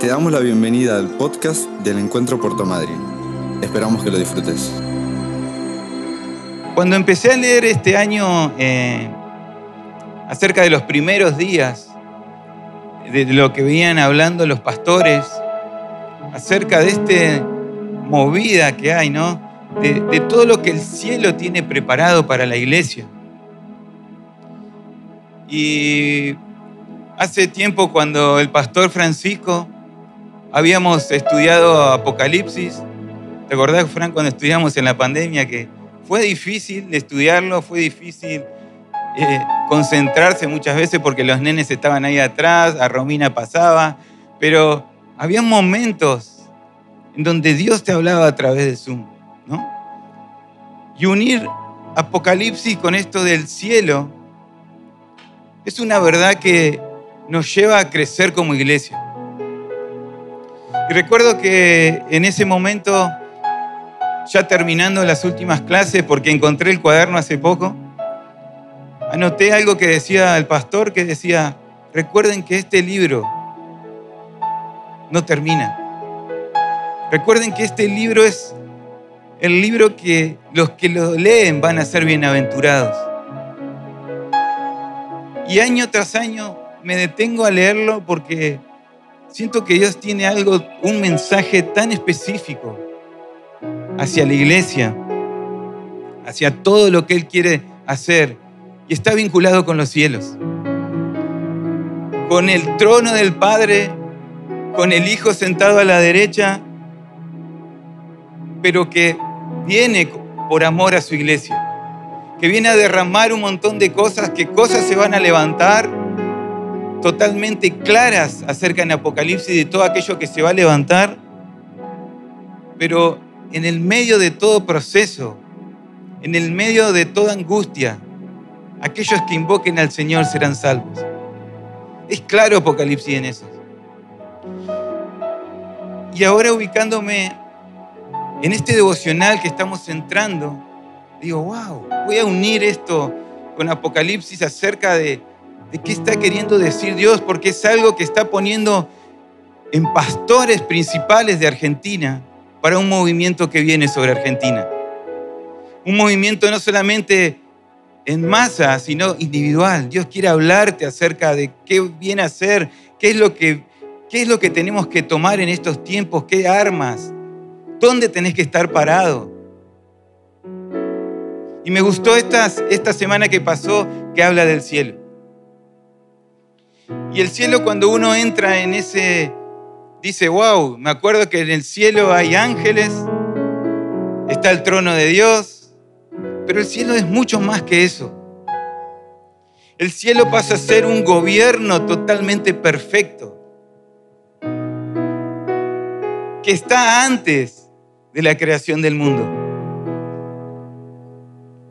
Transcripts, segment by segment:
Te damos la bienvenida al podcast del Encuentro Puerto Madryn. Esperamos que lo disfrutes. Cuando empecé a leer este año eh, acerca de los primeros días, de lo que venían hablando los pastores, acerca de esta movida que hay, ¿no? De todo lo que el cielo tiene preparado para la iglesia. Y hace tiempo cuando el pastor Francisco habíamos estudiado Apocalipsis, ¿te acordás, Fran, cuando estudiamos en la pandemia que fue difícil estudiarlo, fue difícil eh, concentrarse muchas veces porque los nenes estaban ahí atrás, a Romina pasaba, pero había momentos en donde Dios te hablaba a través de Zoom, ¿no? Y unir Apocalipsis con esto del cielo es una verdad que nos lleva a crecer como iglesia. Y recuerdo que en ese momento, ya terminando las últimas clases, porque encontré el cuaderno hace poco, anoté algo que decía el pastor, que decía, recuerden que este libro no termina. Recuerden que este libro es el libro que los que lo leen van a ser bienaventurados. Y año tras año me detengo a leerlo porque siento que Dios tiene algo, un mensaje tan específico hacia la iglesia, hacia todo lo que Él quiere hacer. Y está vinculado con los cielos. Con el trono del Padre, con el Hijo sentado a la derecha, pero que viene por amor a su iglesia que viene a derramar un montón de cosas, que cosas se van a levantar totalmente claras acerca en Apocalipsis de todo aquello que se va a levantar, pero en el medio de todo proceso, en el medio de toda angustia, aquellos que invoquen al Señor serán salvos. Es claro Apocalipsis en eso. Y ahora ubicándome en este devocional que estamos entrando, digo, wow, voy a unir esto con Apocalipsis acerca de, de qué está queriendo decir Dios, porque es algo que está poniendo en pastores principales de Argentina para un movimiento que viene sobre Argentina. Un movimiento no solamente en masa, sino individual. Dios quiere hablarte acerca de qué viene a hacer, qué es lo que, qué es lo que tenemos que tomar en estos tiempos, qué armas, dónde tenés que estar parado. Y me gustó esta semana que pasó que habla del cielo. Y el cielo cuando uno entra en ese, dice, wow, me acuerdo que en el cielo hay ángeles, está el trono de Dios, pero el cielo es mucho más que eso. El cielo pasa a ser un gobierno totalmente perfecto, que está antes de la creación del mundo.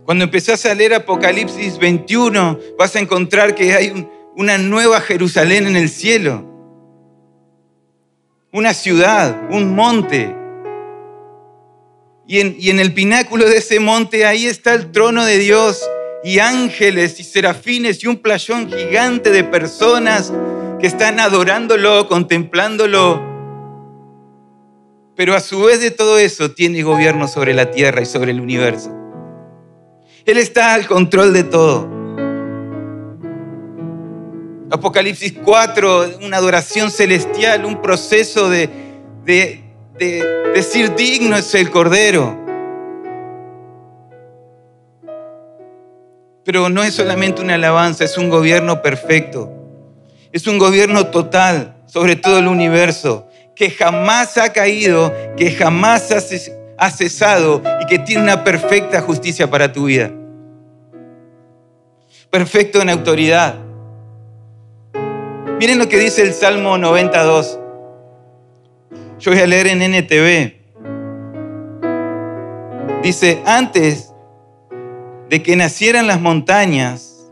Cuando empezás a leer Apocalipsis 21, vas a encontrar que hay una nueva Jerusalén en el cielo. Una ciudad, un monte. Y en, el pináculo de ese monte, ahí está el trono de Dios y ángeles y serafines y un playón gigante de personas que están adorándolo, contemplándolo. Pero a su vez de todo eso tiene gobierno sobre la tierra y sobre el universo. Él está al control de todo. Apocalipsis 4, una adoración celestial, un proceso de, de, decir digno es el Cordero. Pero no es solamente una alabanza, es un gobierno perfecto. Es un gobierno total sobre todo el universo, que jamás ha caído, que jamás ha cesado y que tiene una perfecta justicia para tu vida. Perfecto en autoridad. Miren lo que dice el Salmo 92. Yo voy a leer en NTV. Dice, antes de que nacieran las montañas,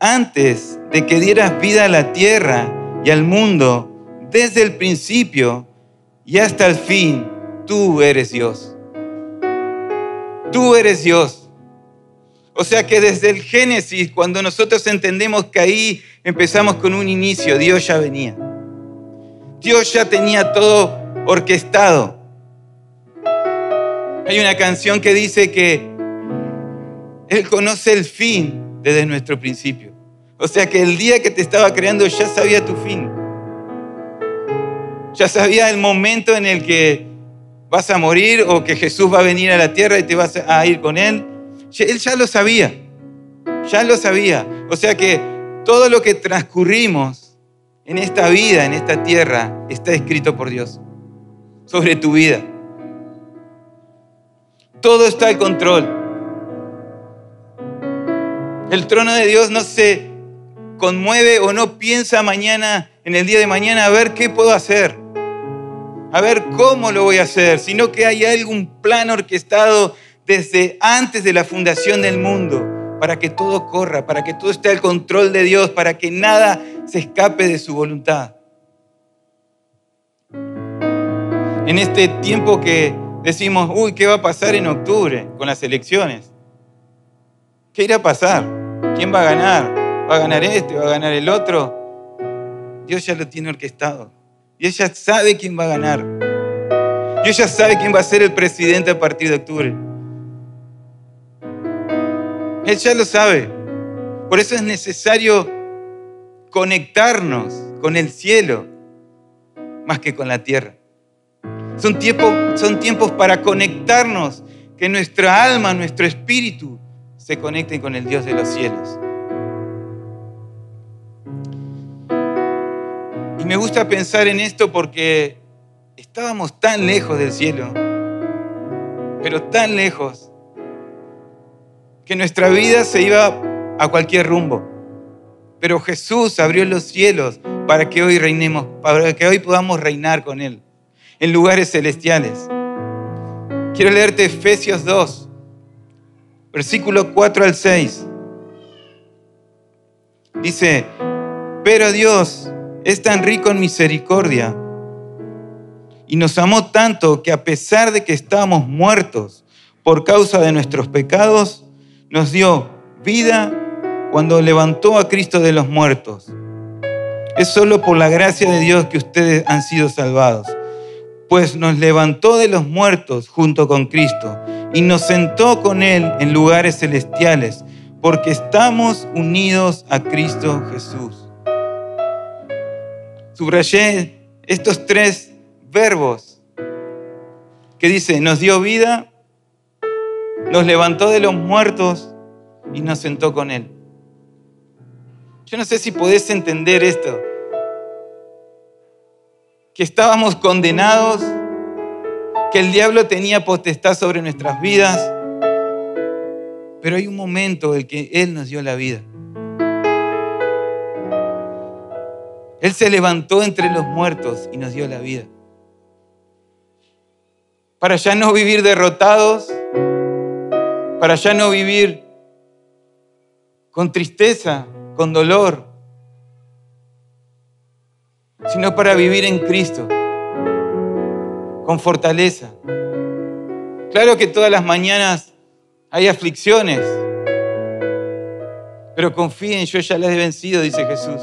antes de que dieras vida a la tierra y al mundo, desde el principio y hasta el fin, tú eres Dios. Tú eres Dios. O sea que desde el Génesis, cuando nosotros entendemos que ahí empezamos con un inicio, Dios ya venía. Dios ya tenía todo orquestado. Hay una canción que dice que Él conoce el fin desde nuestro principio. O sea que el día que te estaba creando ya sabía tu fin. Ya sabía el momento en el que vas a morir o que Jesús va a venir a la tierra y te vas a ir con Él. Él ya lo sabía. Ya lo sabía. O sea que todo lo que transcurrimos en esta vida, en esta tierra, está escrito por Dios sobre tu vida. Todo está al control. El trono de Dios no se conmueve o no piensa mañana, en el día de mañana, a ver qué puedo hacer, a ver cómo lo voy a hacer, sino que hay algún plan orquestado desde antes de la fundación del mundo para que todo corra, para que todo esté al control de Dios, para que nada se escape de su voluntad. En este tiempo que decimos, uy, ¿qué va a pasar en octubre con las elecciones? ¿Qué irá a pasar? ¿Quién va a ganar? ¿Va a ganar este? ¿Va a ganar el otro? Dios ya lo tiene orquestado. Y ella sabe quién va a ganar. Dios ya sabe quién va a ser el presidente a partir de octubre. Él ya lo sabe. Por eso es necesario conectarnos con el cielo más que con la tierra. Son son tiempos para conectarnos, que nuestra alma, nuestro espíritu se conecten con el Dios de los cielos. Y me gusta pensar en esto porque estábamos tan lejos del cielo, pero tan lejos, que nuestra vida se iba a cualquier rumbo. Pero Jesús abrió los cielos para que hoy reinemos, para que hoy podamos reinar con Él en lugares celestiales. Quiero leerte Efesios 2, versículo 4 al 6. Dice, pero Dios es tan rico en misericordia y nos amó tanto que a pesar de que estábamos muertos por causa de nuestros pecados, nos dio vida cuando levantó a Cristo de los muertos. Es solo por la gracia de Dios que ustedes han sido salvados, pues nos levantó de los muertos junto con Cristo y nos sentó con Él en lugares celestiales, porque estamos unidos a Cristo Jesús. Subrayé estos tres verbos que dice, nos dio vida, nos levantó de los muertos y nos sentó con Él. Yo no sé si podés entender esto, que estábamos condenados, que el diablo tenía potestad sobre nuestras vidas, pero hay un momento en el que Él nos dio la vida. Él se levantó entre los muertos y nos dio la vida. Para ya no vivir derrotados, para ya no vivir con tristeza, con dolor, sino para vivir en Cristo, con fortaleza. Claro que todas las mañanas hay aflicciones, pero confíen, yo ya las he vencido, dice Jesús.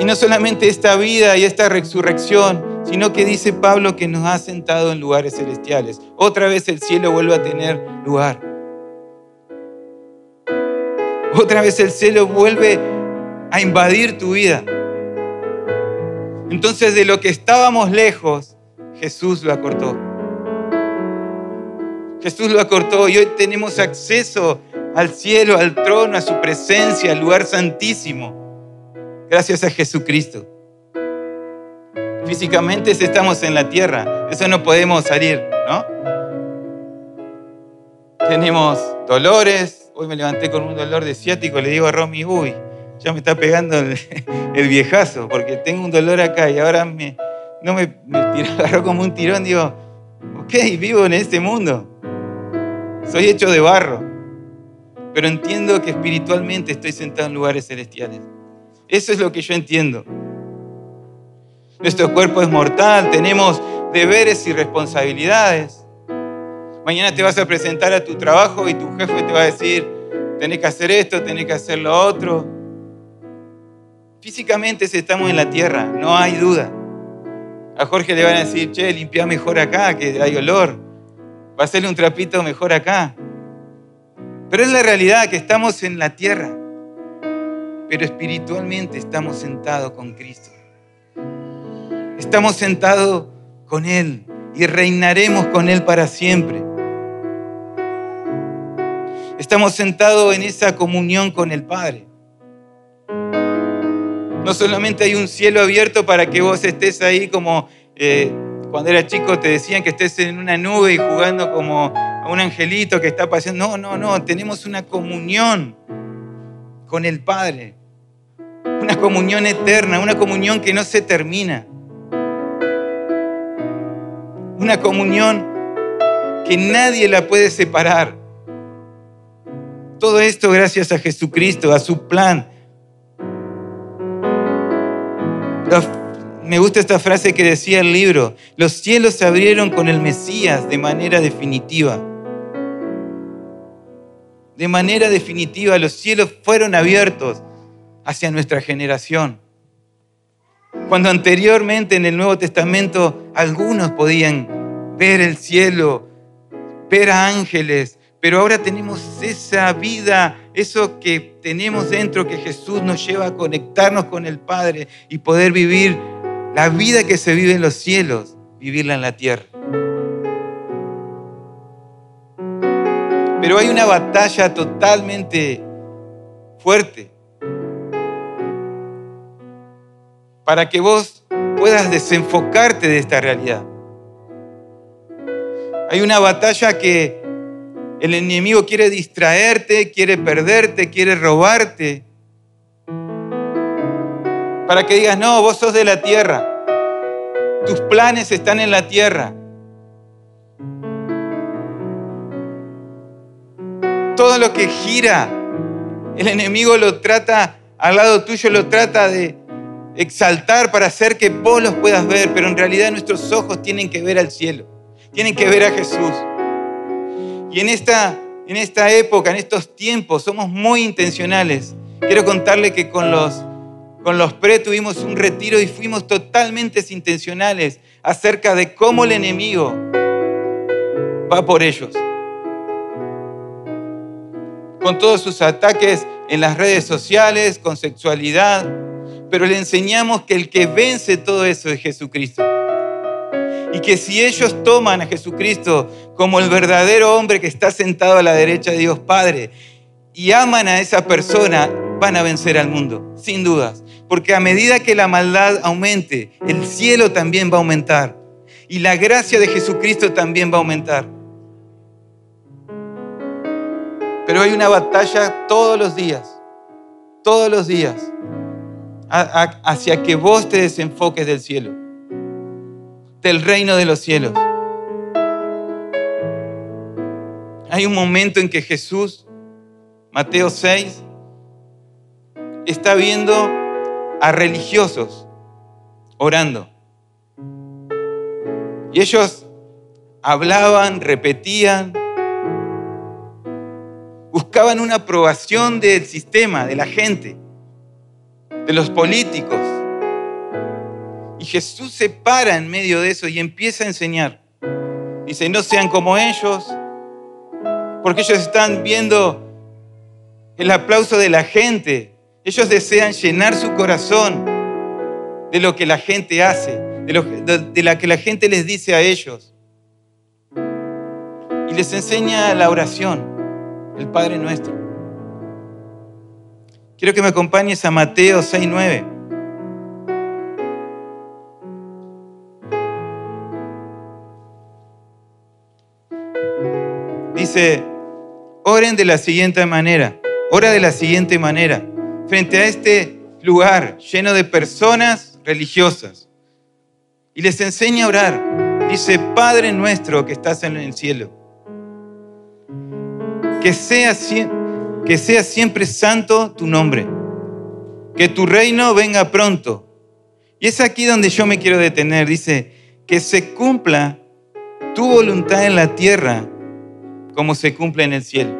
Y no solamente esta vida y esta resurrección, sino que dice Pablo que nos ha sentado en lugares celestiales. Otra vez el cielo vuelve a tener lugar. Otra vez el cielo vuelve a invadir tu vida. Entonces de lo que estábamos lejos, Jesús lo acortó. Jesús lo acortó y hoy tenemos acceso al cielo, al trono, a su presencia, al lugar santísimo. Gracias a Jesucristo. Físicamente estamos en la tierra, eso no podemos salir, ¿no? Tenemos dolores, hoy me levanté con un dolor de ciático, le digo a Romy, uy, ya me está pegando el, viejazo, porque tengo un dolor acá y ahora me, no me, me agarró como un tirón, digo, ok, vivo en este mundo, soy hecho de barro, pero entiendo que espiritualmente estoy sentado en lugares celestiales. Eso es lo que yo entiendo. Nuestro cuerpo es mortal, tenemos deberes y responsabilidades. Mañana te vas a presentar a tu trabajo y tu jefe te va a decir, tenés que hacer esto, tenés que hacer lo otro. Físicamente estamos en la tierra, no hay duda. A Jorge le van a decir, che, limpia mejor acá, que hay olor. Va a hacerle un trapito mejor acá. Pero es la realidad que estamos en la tierra, pero espiritualmente estamos sentados con Cristo. Estamos sentados con Él y reinaremos con Él para siempre. Estamos sentados en esa comunión con el Padre. No solamente hay un cielo abierto para que vos estés ahí como eh, cuando era chico te decían que estés en una nube y jugando como a un angelito que está paseando. No, no, no, tenemos una comunión con el Padre. Una comunión eterna, una comunión que no se termina. Una comunión que nadie la puede separar. Todo esto gracias a Jesucristo, a su plan. Me gusta esta frase que decía el libro, los cielos se abrieron con el Mesías de manera definitiva. De manera definitiva, los cielos fueron abiertos hacia nuestra generación. Cuando anteriormente en el Nuevo Testamento algunos podían ver el cielo, ver a ángeles, pero ahora tenemos esa vida, eso que tenemos dentro que Jesús nos lleva a conectarnos con el Padre y poder vivir la vida que se vive en los cielos, vivirla en la tierra. Pero hay una batalla totalmente fuerte para que vos puedas desenfocarte de esta realidad. Hay una batalla que el enemigo quiere distraerte, quiere perderte, quiere robarte. Para que digas, no, vos sos de la tierra. Tus planes están en la tierra. Todo lo que gira, el enemigo lo trata al lado tuyo, lo trata de exaltar para hacer que vos los puedas ver, pero en realidad nuestros ojos tienen que ver al cielo, tienen que ver a Jesús. Y en esta, en esta época, en estos tiempos, somos muy intencionales. Quiero contarle que con los, con los pre tuvimos un retiro y fuimos totalmente intencionales acerca de cómo el enemigo va por ellos. Con todos sus ataques en las redes sociales, con sexualidad, pero le enseñamos que el que vence todo eso es Jesucristo. Y que si ellos toman a Jesucristo como el verdadero hombre que está sentado a la derecha de Dios Padre y aman a esa persona, van a vencer al mundo, sin dudas. Porque a medida que la maldad aumente, el cielo también va a aumentar. Y la gracia de Jesucristo también va a aumentar. Pero hay una batalla todos los días, todos los días, hacia que vos te desenfoques del cielo, del reino de los cielos. Hay un momento en que Jesús, Mateo 6, está viendo a religiosos orando. Y ellos hablaban, repetían, buscaban una aprobación del sistema, de la gente de los políticos. Y Jesús se para en medio de eso y empieza a enseñar. Dice, no sean como ellos, porque ellos están viendo el aplauso de la gente. Ellos desean llenar su corazón de lo que la gente hace, de, lo, de, la que la gente les dice a ellos. Y les enseña la oración, el Padre Nuestro. Quiero que me acompañes a Mateo 6.9. Dice, oren de la siguiente manera, ora de la siguiente manera, frente a este lugar lleno de personas religiosas. Y les enseña a orar. Dice, Padre nuestro que estás en el cielo, que sea siempre que sea siempre santo tu nombre, que tu reino venga pronto. Y es aquí donde yo me quiero detener. Dice, que se cumpla tu voluntad en la tierra como se cumple en el cielo.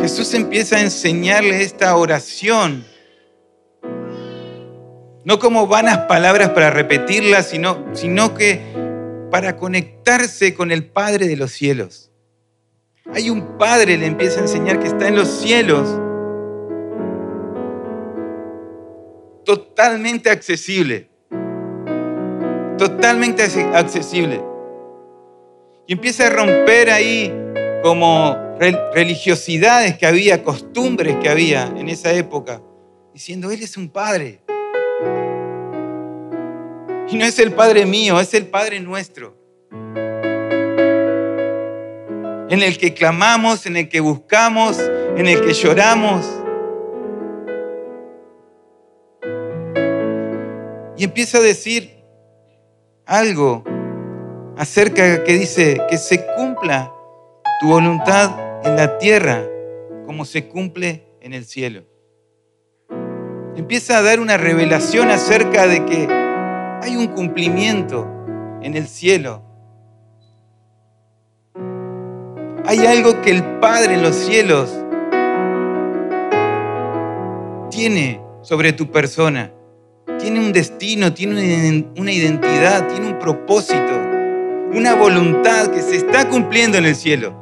Jesús empieza a enseñarle esta oración. No como vanas palabras para repetirlas, sino, sino que para conectarse con el Padre de los cielos. Hay un Padre, le empieza a enseñar, que está en los cielos, totalmente accesible, totalmente accesible. Y empieza a romper ahí como religiosidades que había, costumbres que había en esa época, diciendo, Él es un Padre. Y no es el Padre mío, es el Padre nuestro. En el que clamamos, en el que buscamos, en el que lloramos. Y empieza a decir algo acerca que dice que se cumpla tu voluntad en la tierra como se cumple en el cielo. Empieza a dar una revelación acerca de que hay un cumplimiento en el cielo. Hay algo que el Padre en los cielos tiene sobre tu persona. Tiene un destino, tiene una identidad, tiene un propósito, una voluntad que se está cumpliendo en el cielo.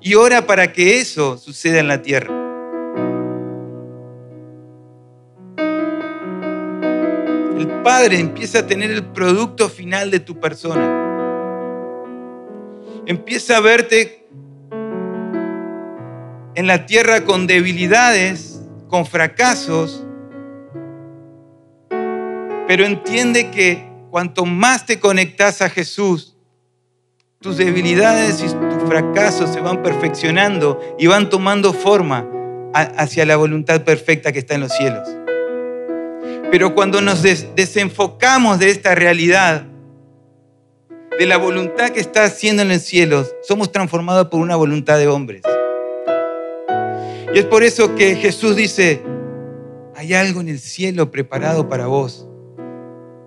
Y ora para que eso suceda en la tierra. Padre empieza a tener el producto final de tu persona. Empieza a verte en la tierra con debilidades, con fracasos, pero entiende que cuanto más te conectas a Jesús, tus debilidades y tus fracasos se van perfeccionando y van tomando forma hacia la voluntad perfecta que está en los cielos. Pero cuando nos desenfocamos de esta realidad, de la voluntad que está haciendo en el cielo, somos transformados por una voluntad de hombres. Y es por eso que Jesús dice, hay algo en el cielo preparado para vos.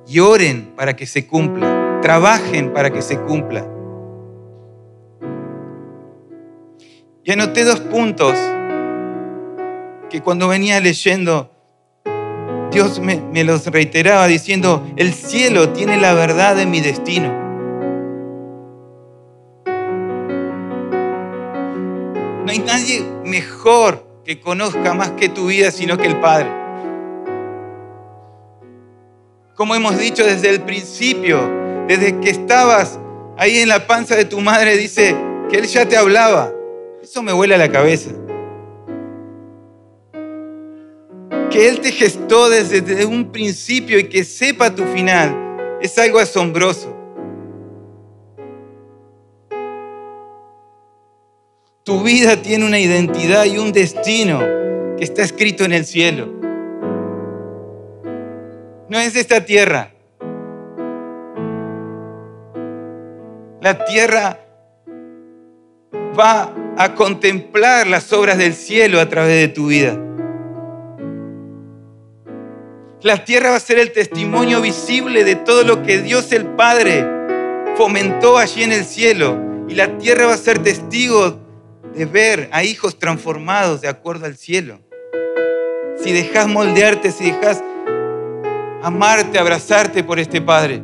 Y oren para que se cumpla, trabajen para que se cumpla. Y anoté dos puntos que cuando venía leyendo Dios me, los reiteraba diciendo, el cielo tiene la verdad de mi destino. No hay nadie mejor que conozca más que tu vida sino que el Padre. Como hemos dicho desde el principio, desde que estabas ahí en la panza de tu madre, dice que Él ya te hablaba. Eso me vuela la cabeza. Que Él te gestó desde, un principio y que sepa tu final, es algo asombroso. Tu vida tiene una identidad y un destino que está escrito en el cielo. No es esta tierra. La tierra va a contemplar las obras del cielo a través de tu vida. La tierra va a ser el testimonio visible de todo lo que Dios el Padre fomentó allí en el cielo. Y la tierra va a ser testigo de ver a hijos transformados de acuerdo al cielo. Si dejas moldearte, si dejas amarte, abrazarte por este Padre.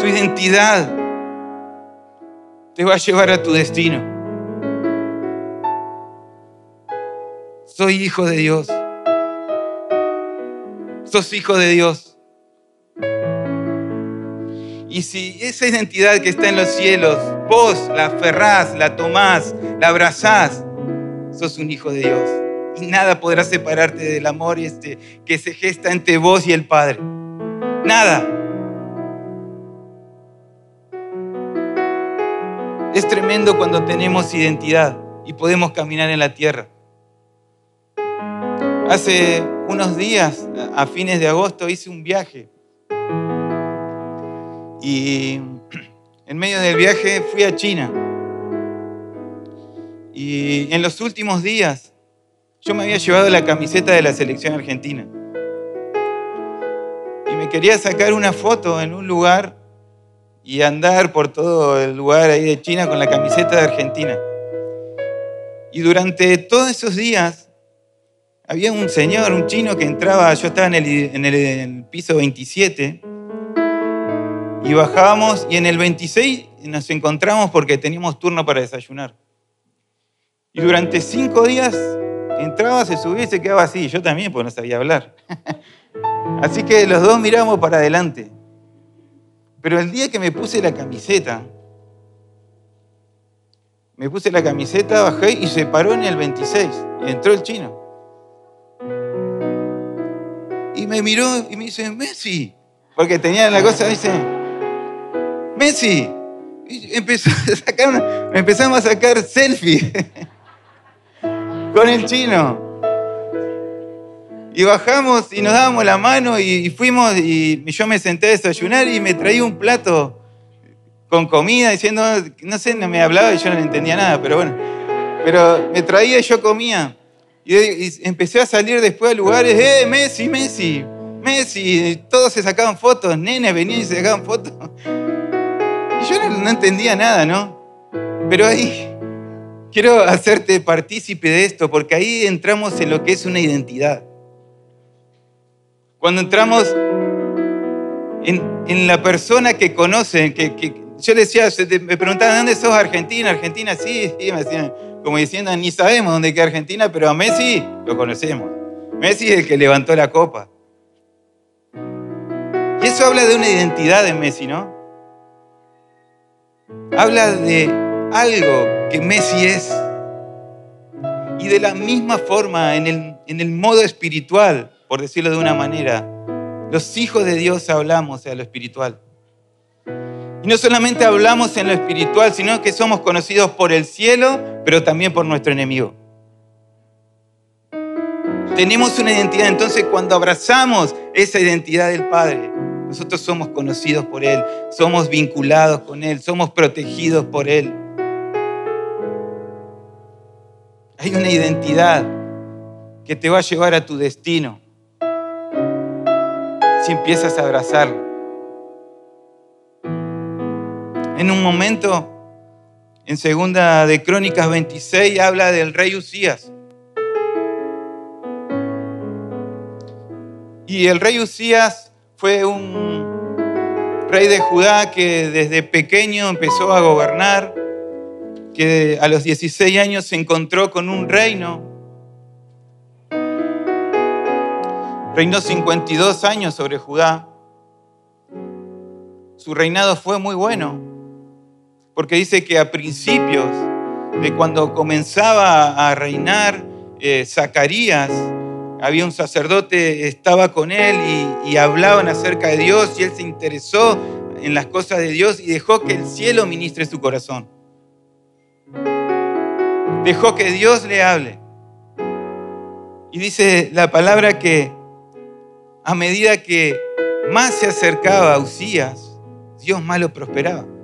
Tu identidad te va a llevar a tu destino. Soy hijo de Dios. Sos hijo de Dios. Y si esa identidad que está en los cielos, vos la aferrás, la tomás, la abrazás, sos un hijo de Dios. Y nada podrá separarte del amor este que se gesta entre vos y el Padre. Nada. Es tremendo cuando tenemos identidad y podemos caminar en la tierra. Hace unos días, a fines de agosto, hice un viaje. Y en medio del viaje fui a China. Y en los últimos días yo me había llevado la camiseta de la selección argentina. Y me quería sacar una foto en un lugar y andar por todo el lugar ahí de China con la camiseta de Argentina. Y durante todos esos días había un señor, un chino que entraba, yo estaba en el, piso 27 y bajábamos y en el 26 nos encontramos porque teníamos turno para desayunar. Y durante cinco días entraba, se subía y se quedaba así. Yo también, porque no sabía hablar. Así que los dos miramos para adelante. Pero el día que me puse la camiseta, me puse la camiseta, bajé y se paró en el 26 y entró el chino. Me miró y me dice, Messi, porque tenía la cosa, dice, Messi. Y empezó a sacar empezamos a sacar selfie con el chino. Y bajamos y nos dábamos la mano y fuimos y yo me senté a desayunar y me traía un plato con comida diciendo, no sé, no me hablaba y yo no entendía nada, pero bueno. Pero me traía y yo comía. Y, empecé a salir después a lugares, ¡eh, Messi, Messi! Messi, todos se sacaban fotos, nenes venían y se sacaban fotos. Y yo no entendía nada, ¿no? Pero ahí quiero hacerte partícipe de esto, porque ahí entramos en lo que es una identidad. Cuando entramos en, la persona que conocen, que, yo le decía, me preguntaban, ¿dónde sos Argentina? Argentina, sí, sí, me decían, como diciendo, ni sabemos dónde queda Argentina, pero a Messi lo conocemos. Messi es el que levantó la copa. Y eso habla de una identidad de Messi, ¿no? Habla de algo que Messi es. Y de la misma forma, en el, en el modo espiritual, por decirlo de una manera. Los hijos de Dios hablamos a lo espiritual. No solamente hablamos en lo espiritual, sino que somos conocidos por el cielo, pero también por nuestro enemigo. Tenemos una identidad, entonces cuando abrazamos esa identidad del Padre, nosotros somos conocidos por Él, somos vinculados con Él, somos protegidos por Él. Hay una identidad que te va a llevar a tu destino si empiezas a abrazarlo. En un momento, en segunda de Crónicas 26, habla del rey Usías. Y el rey Usías fue un rey de Judá que desde pequeño empezó a gobernar, que a los 16 años se encontró con un reino Reinó 52 años sobre Judá. Su reinado fue muy bueno, porque dice que a principios de cuando comenzaba a reinar eh, Zacarías, había un sacerdote, estaba con él y, hablaban acerca de Dios y él se interesó en las cosas de Dios y dejó que el cielo ministre su corazón. Dejó que Dios le hable. Y dice la palabra que a medida que más se acercaba a Usías, Dios más lo prosperaba.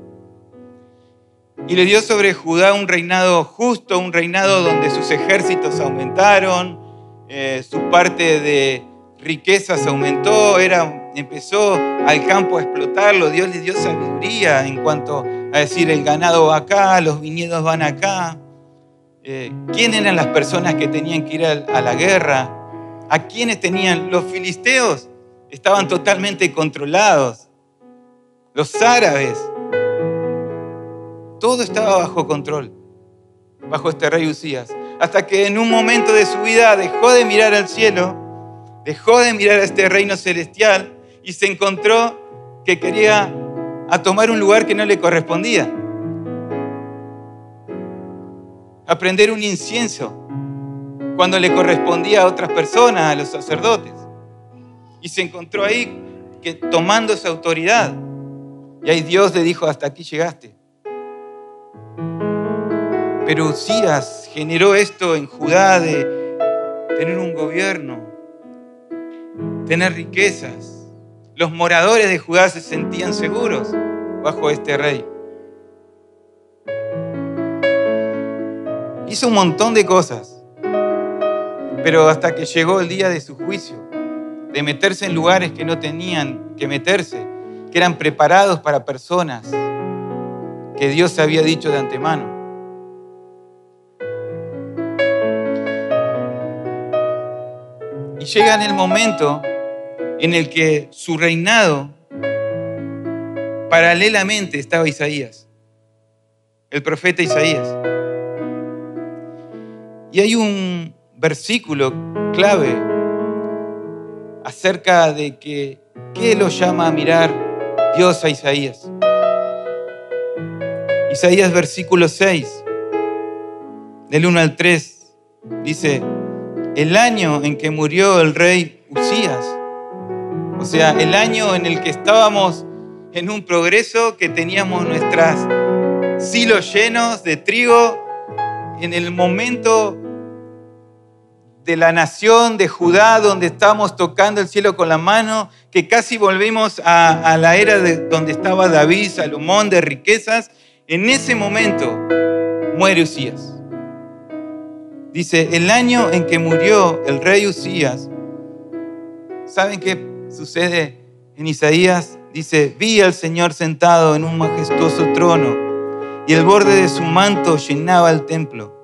Y le dio sobre Judá un reinado justo, un reinado donde sus ejércitos aumentaron, eh, su parte de riquezas aumentó, era, empezó al campo a explotarlo, Dios le dio sabiduría en cuanto a decir el ganado va acá, los viñedos van acá. Eh, ¿Quién eran las personas que tenían que ir a la guerra? a quienes tenían los filisteos, estaban totalmente controlados. Los árabes, todo estaba bajo control, bajo este rey Usías. Hasta que en un momento de su vida dejó de mirar al cielo, dejó de mirar a este reino celestial y se encontró que quería a tomar un lugar que no le correspondía. Aprender un incienso cuando le correspondía a otras personas, a los sacerdotes. Y se encontró ahí que tomando esa autoridad. Y ahí Dios le dijo, hasta aquí llegaste. Pero Usías generó esto en Judá de tener un gobierno, tener riquezas. Los moradores de Judá se sentían seguros bajo este rey. Hizo un montón de cosas. Pero hasta que llegó el día de su juicio, de meterse en lugares que no tenían que meterse, que eran preparados para personas que Dios había dicho de antemano. Y llega en el momento en el que su reinado, paralelamente estaba Isaías, el profeta Isaías. Y hay un versículo clave acerca de que, ¿qué lo llama a mirar Dios a Isaías? Isaías versículo 6, del 1 al 3, dice, el año en que murió el rey Usías, o sea, el año en el que estábamos en un progreso, que teníamos nuestras silos llenos de trigo, en el momento de la nación de Judá, donde estábamos tocando el cielo con la mano, que casi volvimos a, la era de donde estaba David, Salomón, de riquezas, en ese momento muere Usías. Dice, el año en que murió el rey Usías, ¿saben qué sucede en Isaías? Dice, vi al Señor sentado en un majestuoso trono y el borde de su manto llenaba el templo.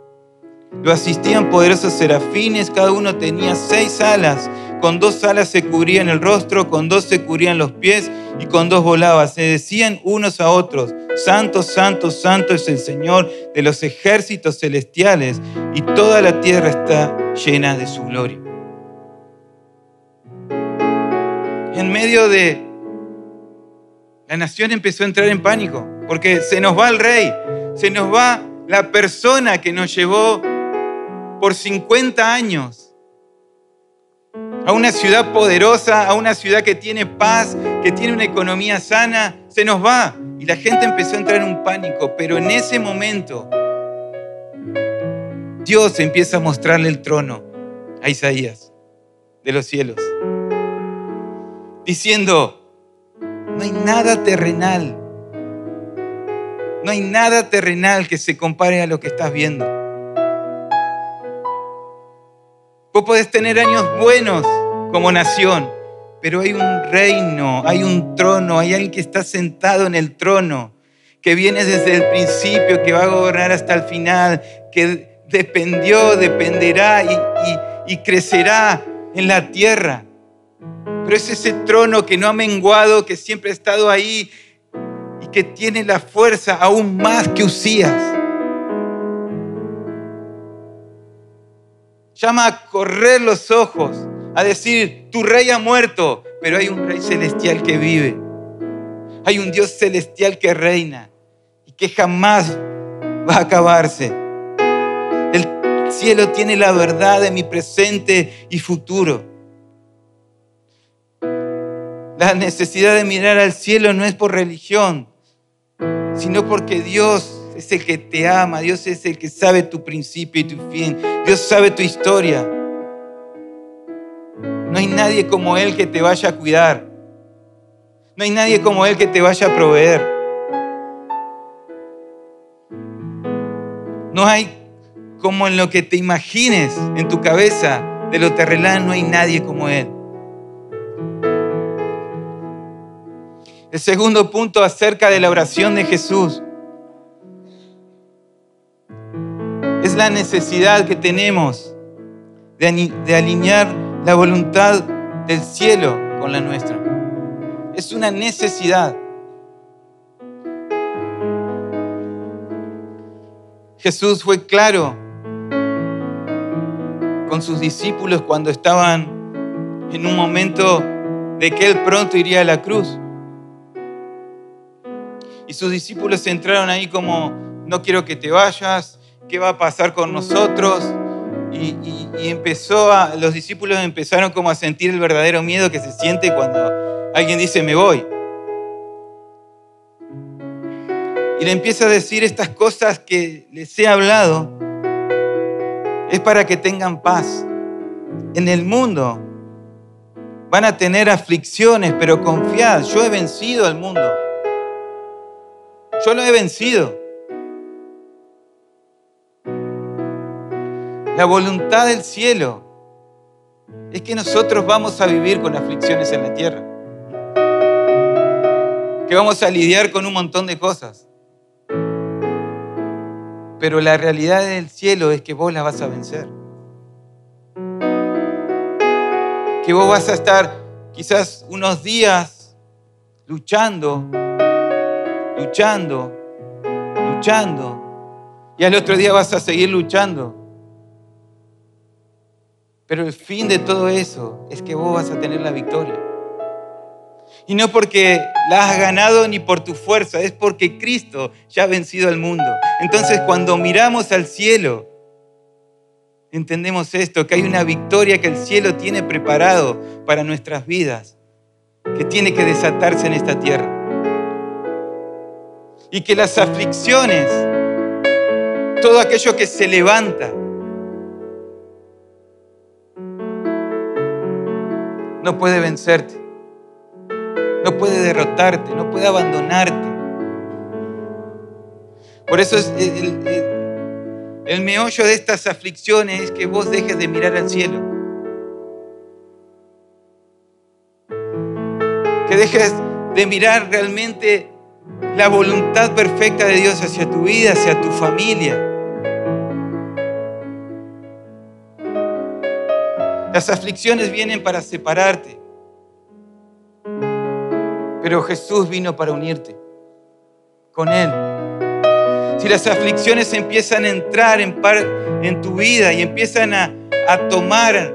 Lo asistían poderosos serafines, cada uno tenía seis alas. Con dos alas se cubrían el rostro, con dos se cubrían los pies y con dos volaban. Se decían unos a otros, Santo, Santo, Santo es el Señor de los ejércitos celestiales y toda la tierra está llena de su gloria. En medio de... La nación empezó a entrar en pánico porque se nos va el rey, se nos va la persona que nos llevó por 50 años a una ciudad poderosa, a una ciudad que tiene paz, que tiene una economía sana, se nos va. Y la gente empezó a entrar en un pánico, pero en ese momento Dios empieza a mostrarle el trono a Isaías de los cielos, diciendo, no hay nada terrenal, no hay nada terrenal que se compare a lo que estás viendo. Vos podés tener años buenos como nación, pero hay un reino, hay un trono, hay alguien que está sentado en el trono, que viene desde el principio, que va a gobernar hasta el final, que dependió, dependerá y, crecerá en la tierra. Pero es ese trono que no ha menguado, que siempre ha estado ahí y que tiene la fuerza aún más que Usías. Llama a correr los ojos, a decir, tu rey ha muerto, pero hay un rey celestial que vive. Hay un Dios celestial que reina y que jamás va a acabarse. El cielo tiene la verdad de mi presente y futuro. La necesidad de mirar al cielo no es por religión, sino porque Dios es el que te ama, Dios es el que sabe tu principio y tu fin, Dios sabe tu historia. No hay nadie como Él que te vaya a cuidar. No hay nadie como Él que te vaya a proveer. No hay como en lo que te imagines en tu cabeza de lo terrenal, no hay nadie como Él. El segundo punto acerca de la oración de Jesús Es la necesidad que tenemos de, alinear la voluntad del cielo con la nuestra. Es una necesidad. Jesús fue claro con sus discípulos cuando estaban en un momento de que Él pronto iría a la cruz. Y sus discípulos entraron ahí como, no quiero que te vayas, qué va a pasar con nosotros. Y, empezó a, los discípulos empezaron como a sentir el verdadero miedo que se siente cuando alguien dice me voy. Y le empieza a decir estas cosas que les he hablado. Es para que tengan paz. En el mundo van a tener aflicciones, pero confiad, yo he vencido al mundo. Yo lo he vencido. La voluntad del cielo es que nosotros vamos a vivir con aflicciones en la tierra. que vamos a lidiar con un montón de cosas. Pero la realidad del cielo es que vos la vas a vencer. Que vos vas a estar quizás unos días luchando, luchando, luchando. Y al otro día vas a seguir luchando. Pero el fin de todo eso es que vos vas a tener la victoria. Y no porque la has ganado ni por tu fuerza, es porque Cristo ya ha vencido al mundo. Entonces cuando miramos al cielo, entendemos esto, que hay una victoria que el cielo tiene preparado para nuestras vidas, que tiene que desatarse en esta tierra. Y que las aflicciones, todo aquello que se levanta, no puede vencerte no puede derrotarte, no puede abandonarte. Por eso es el, meollo de estas aflicciones es que vos dejes de mirar al cielo. Que dejes de mirar realmente la voluntad perfecta de Dios hacia tu vida, hacia tu familia. Las aflicciones vienen para separarte. Pero Jesús vino para unirte con Él. Si las aflicciones empiezan a entrar en, en tu vida y empiezan a, a tomar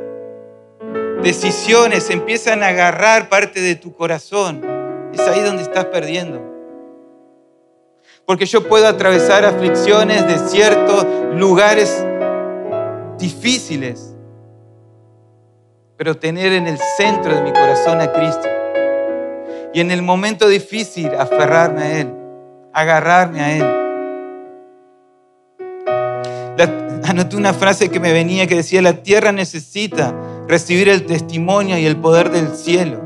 decisiones, empiezan a agarrar parte de tu corazón, es ahí donde estás perdiendo. Porque yo puedo atravesar aflicciones, desiertos, lugares difíciles, pero tener en el centro de mi corazón a Cristo y en el momento difícil aferrarme a Él, agarrarme a Él. anoté una frase que me venía que decía, la tierra necesita recibir el testimonio y el poder del cielo,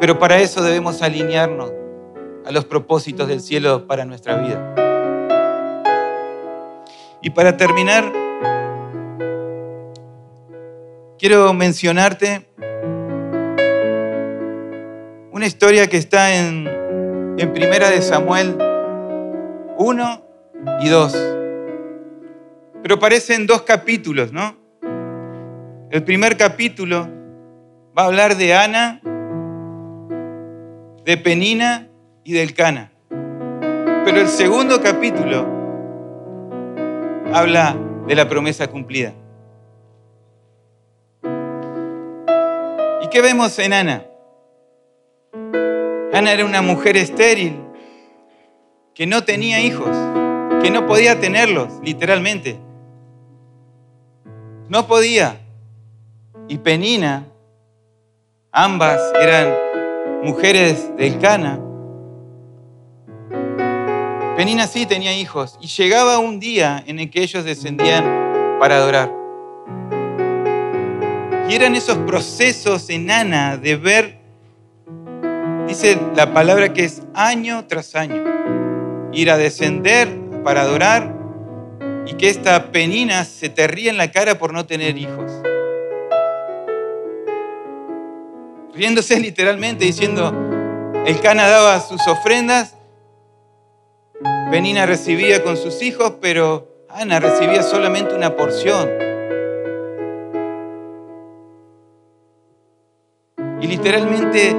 pero para eso debemos alinearnos a los propósitos del cielo para nuestra vida. Y para terminar, quiero mencionarte una historia que está en, en Primera de Samuel 1 y 2. Pero parecen dos capítulos, ¿no? El primer capítulo va a hablar de Ana, de Penina y del Cana. Pero el segundo capítulo habla de la promesa cumplida. Qué vemos en Ana? Ana era una mujer estéril, que no tenía hijos, que no podía tenerlos, literalmente. No podía. Y Penina, ambas eran mujeres del Cana. Penina sí tenía hijos y llegaba un día en el que ellos descendían para adorar. Y eran esos procesos en Ana de ver Dice la palabra que es año tras año. Ir a descender para adorar y que esta penina se te ría en la cara por no tener hijos. Riéndose literalmente diciendo, el Cana daba sus ofrendas, Penina recibía con sus hijos, pero Ana recibía solamente una porción. Y literalmente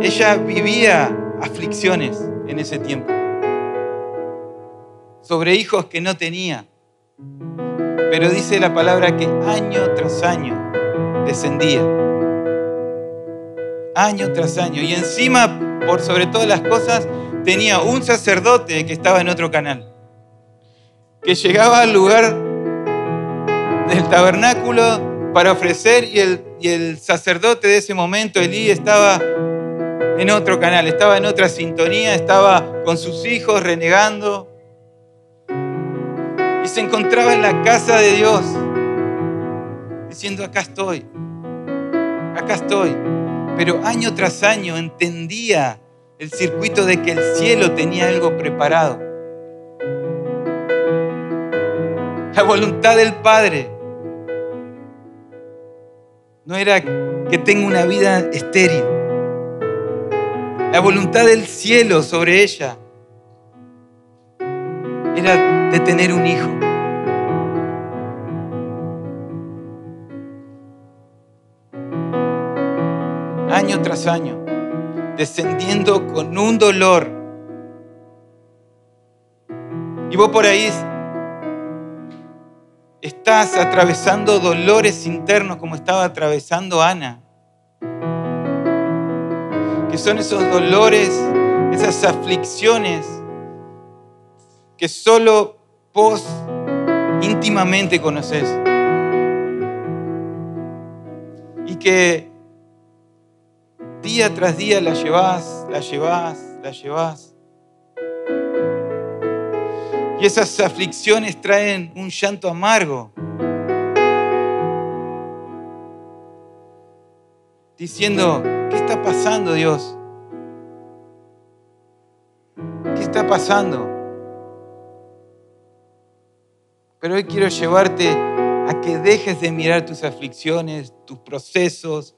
ella vivía aflicciones en ese tiempo, sobre hijos que no tenía. Pero dice la palabra que año tras año descendía. Año tras año. Y encima, por sobre todas las cosas, tenía un sacerdote que estaba en otro canal. Que llegaba al lugar del tabernáculo para ofrecer y el, y el sacerdote de ese momento, Elí, estaba en otro canal, estaba en otra sintonía, estaba con sus hijos renegando. Y se encontraba en la casa de Dios, diciendo, acá estoy, acá estoy. Pero año tras año entendía el circuito de que el cielo tenía algo preparado. La voluntad del Padre no era que tenga una vida estéril La voluntad del cielo sobre ella era de tener un hijo. Año tras año, descendiendo con un dolor. Y vos por ahí estás atravesando dolores internos como estaba atravesando Ana. Que son esos dolores, esas aflicciones que solo vos íntimamente conoces. Y que día tras día la llevas, la llevas, la llevas. Y esas aflicciones traen un llanto amargo. Diciendo, ¿qué está pasando Dios? ¿Qué está pasando? Pero hoy quiero llevarte a que dejes de mirar tus aflicciones, tus procesos,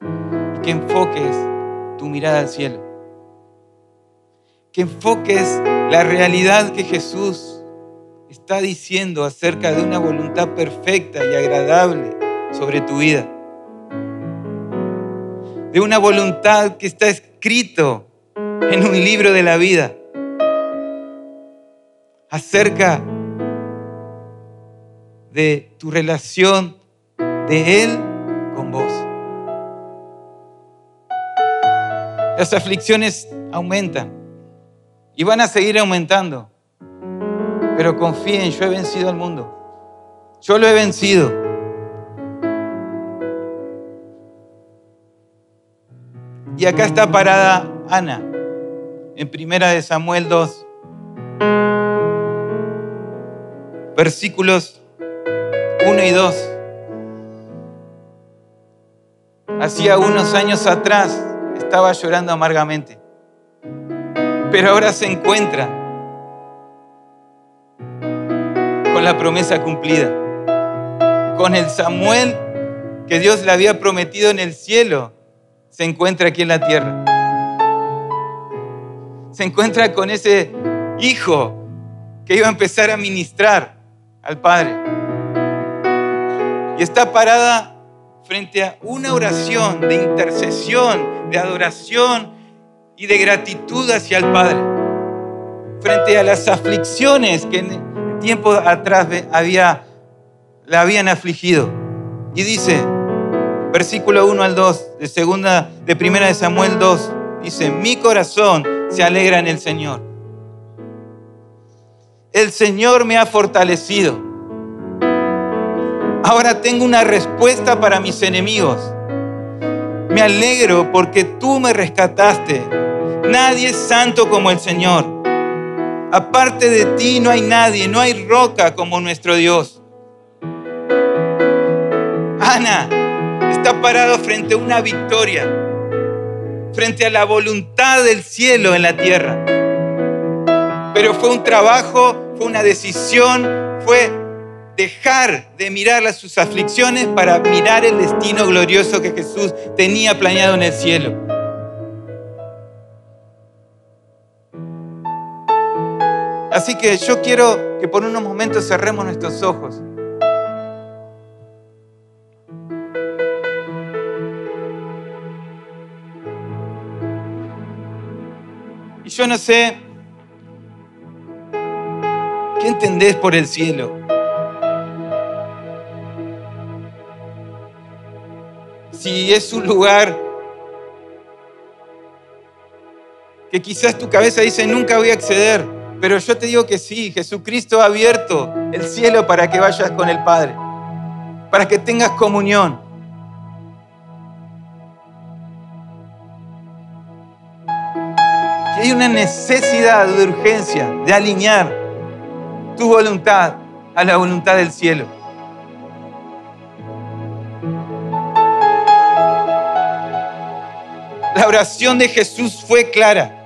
y que enfoques tu mirada al cielo. Que enfoques la realidad que Jesús está diciendo acerca de una voluntad perfecta y agradable sobre tu vida. De una voluntad que está escrito en un libro de la vida. Acerca de tu relación de Él con vos. Las aflicciones aumentan y van a seguir aumentando. Pero confíen, yo he vencido al mundo. Yo lo he vencido. Y acá está parada Ana, en primera de Samuel 2, versículos 1 y 2. Hacía unos años atrás estaba llorando amargamente, pero ahora se encuentra la promesa cumplida, con el Samuel que Dios le había prometido en el cielo, se encuentra aquí en la tierra. Se encuentra con ese hijo que iba a empezar a ministrar al Padre. Y está parada frente a una oración de intercesión, de adoración y de gratitud hacia el Padre, frente a las aflicciones que tiempo atrás había, la habían afligido. Y dice, versículo 1 al 2, de segunda, de primera de Samuel 2, dice, mi corazón se alegra en el Señor. El Señor me ha fortalecido Ahora tengo una respuesta para mis enemigos. Me alegro porque tú me rescataste. Nadie es santo como el Señor. Aparte de ti no hay nadie, no hay roca como nuestro Dios. Ana está parado frente a una victoria, frente a la voluntad del cielo en la tierra. Pero fue un trabajo, fue una decisión, fue dejar de mirar sus aflicciones para mirar el destino glorioso que Jesús tenía planeado en el cielo. Así que yo quiero que por unos momentos cerremos nuestros ojos. Y yo no sé qué entendés por el cielo. si es un lugar que quizás tu cabeza dice nunca voy a acceder, pero yo te digo que sí, Jesucristo ha abierto el cielo para que vayas con el Padre, para que tengas comunión. hay una necesidad de urgencia de alinear tu voluntad a la voluntad del cielo. La oración de Jesús fue clara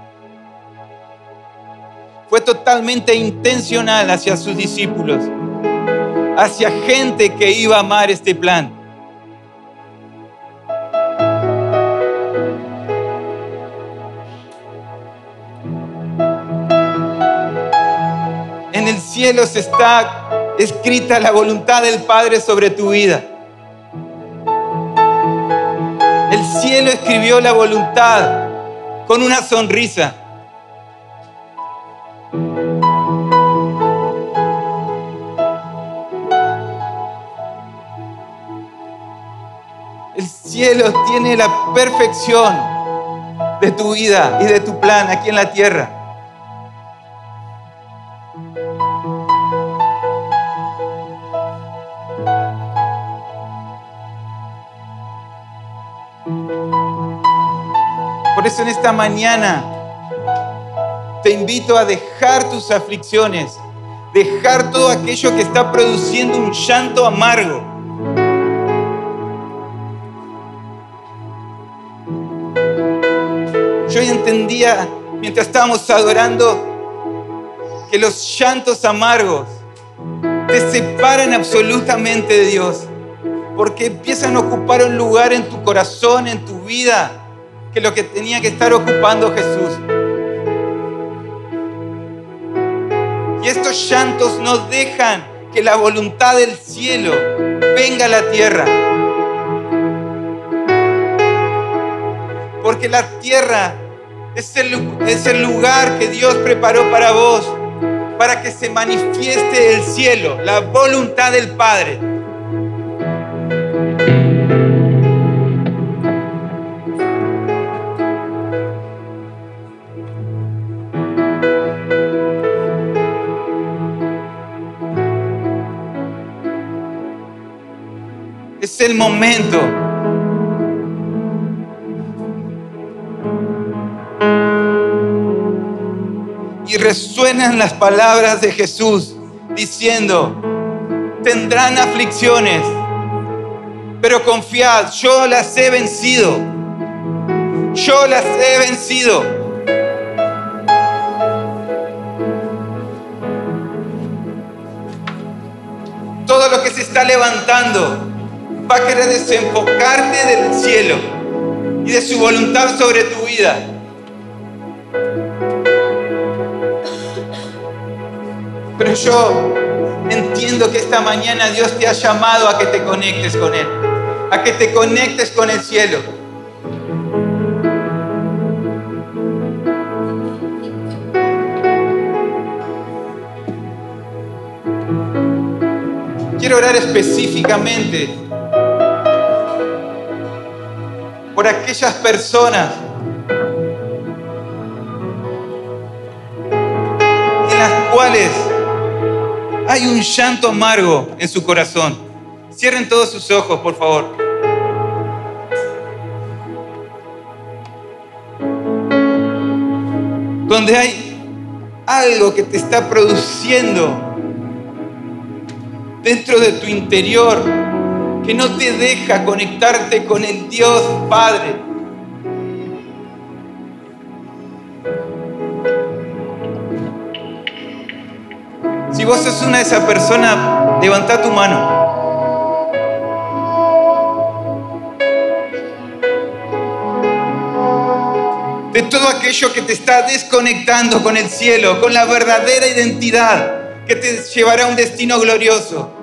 fue totalmente intencional hacia sus discípulos, hacia gente que iba a amar este plan. En el cielo se está escrita la voluntad del Padre sobre tu vida. El cielo escribió la voluntad con una sonrisa. El cielo tiene la perfección de tu vida y de tu plan aquí en la tierra. Por eso en esta mañana te invito a dejar tus aflicciones, dejar todo aquello que está produciendo un llanto amargo. Yo entendía mientras estábamos adorando que los llantos amargos te separan absolutamente de Dios, porque empiezan a ocupar un lugar en tu corazón, en tu vida, que lo que tenía que estar ocupando Jesús. Y estos llantos no dejan que la voluntad del cielo venga a la tierra. Porque la tierra es el, lugar que Dios preparó para vos, para que se manifieste el cielo, la voluntad del Padre. Es el momento. Resuenan las palabras de Jesús diciendo, tendrán aflicciones, pero confiad, yo las he vencido. Yo las he vencido. Todo lo que se está levantando va a querer desenfocarte del cielo y de su voluntad sobre tu vida. Pero yo entiendo que esta mañana Dios te ha llamado a que te conectes con Él, a que te conectes con el cielo. Quiero orar específicamente por aquellas personas hay un llanto amargo en su corazón. Cierren todos sus ojos, por favor. Donde hay algo que te está produciendo dentro de tu interior que no te deja conectarte con el Dios Padre. Vos sos una de esas personas, levanta tu mano. De todo aquello que te está desconectando con el cielo, con la verdadera identidad que te llevará a un destino glorioso.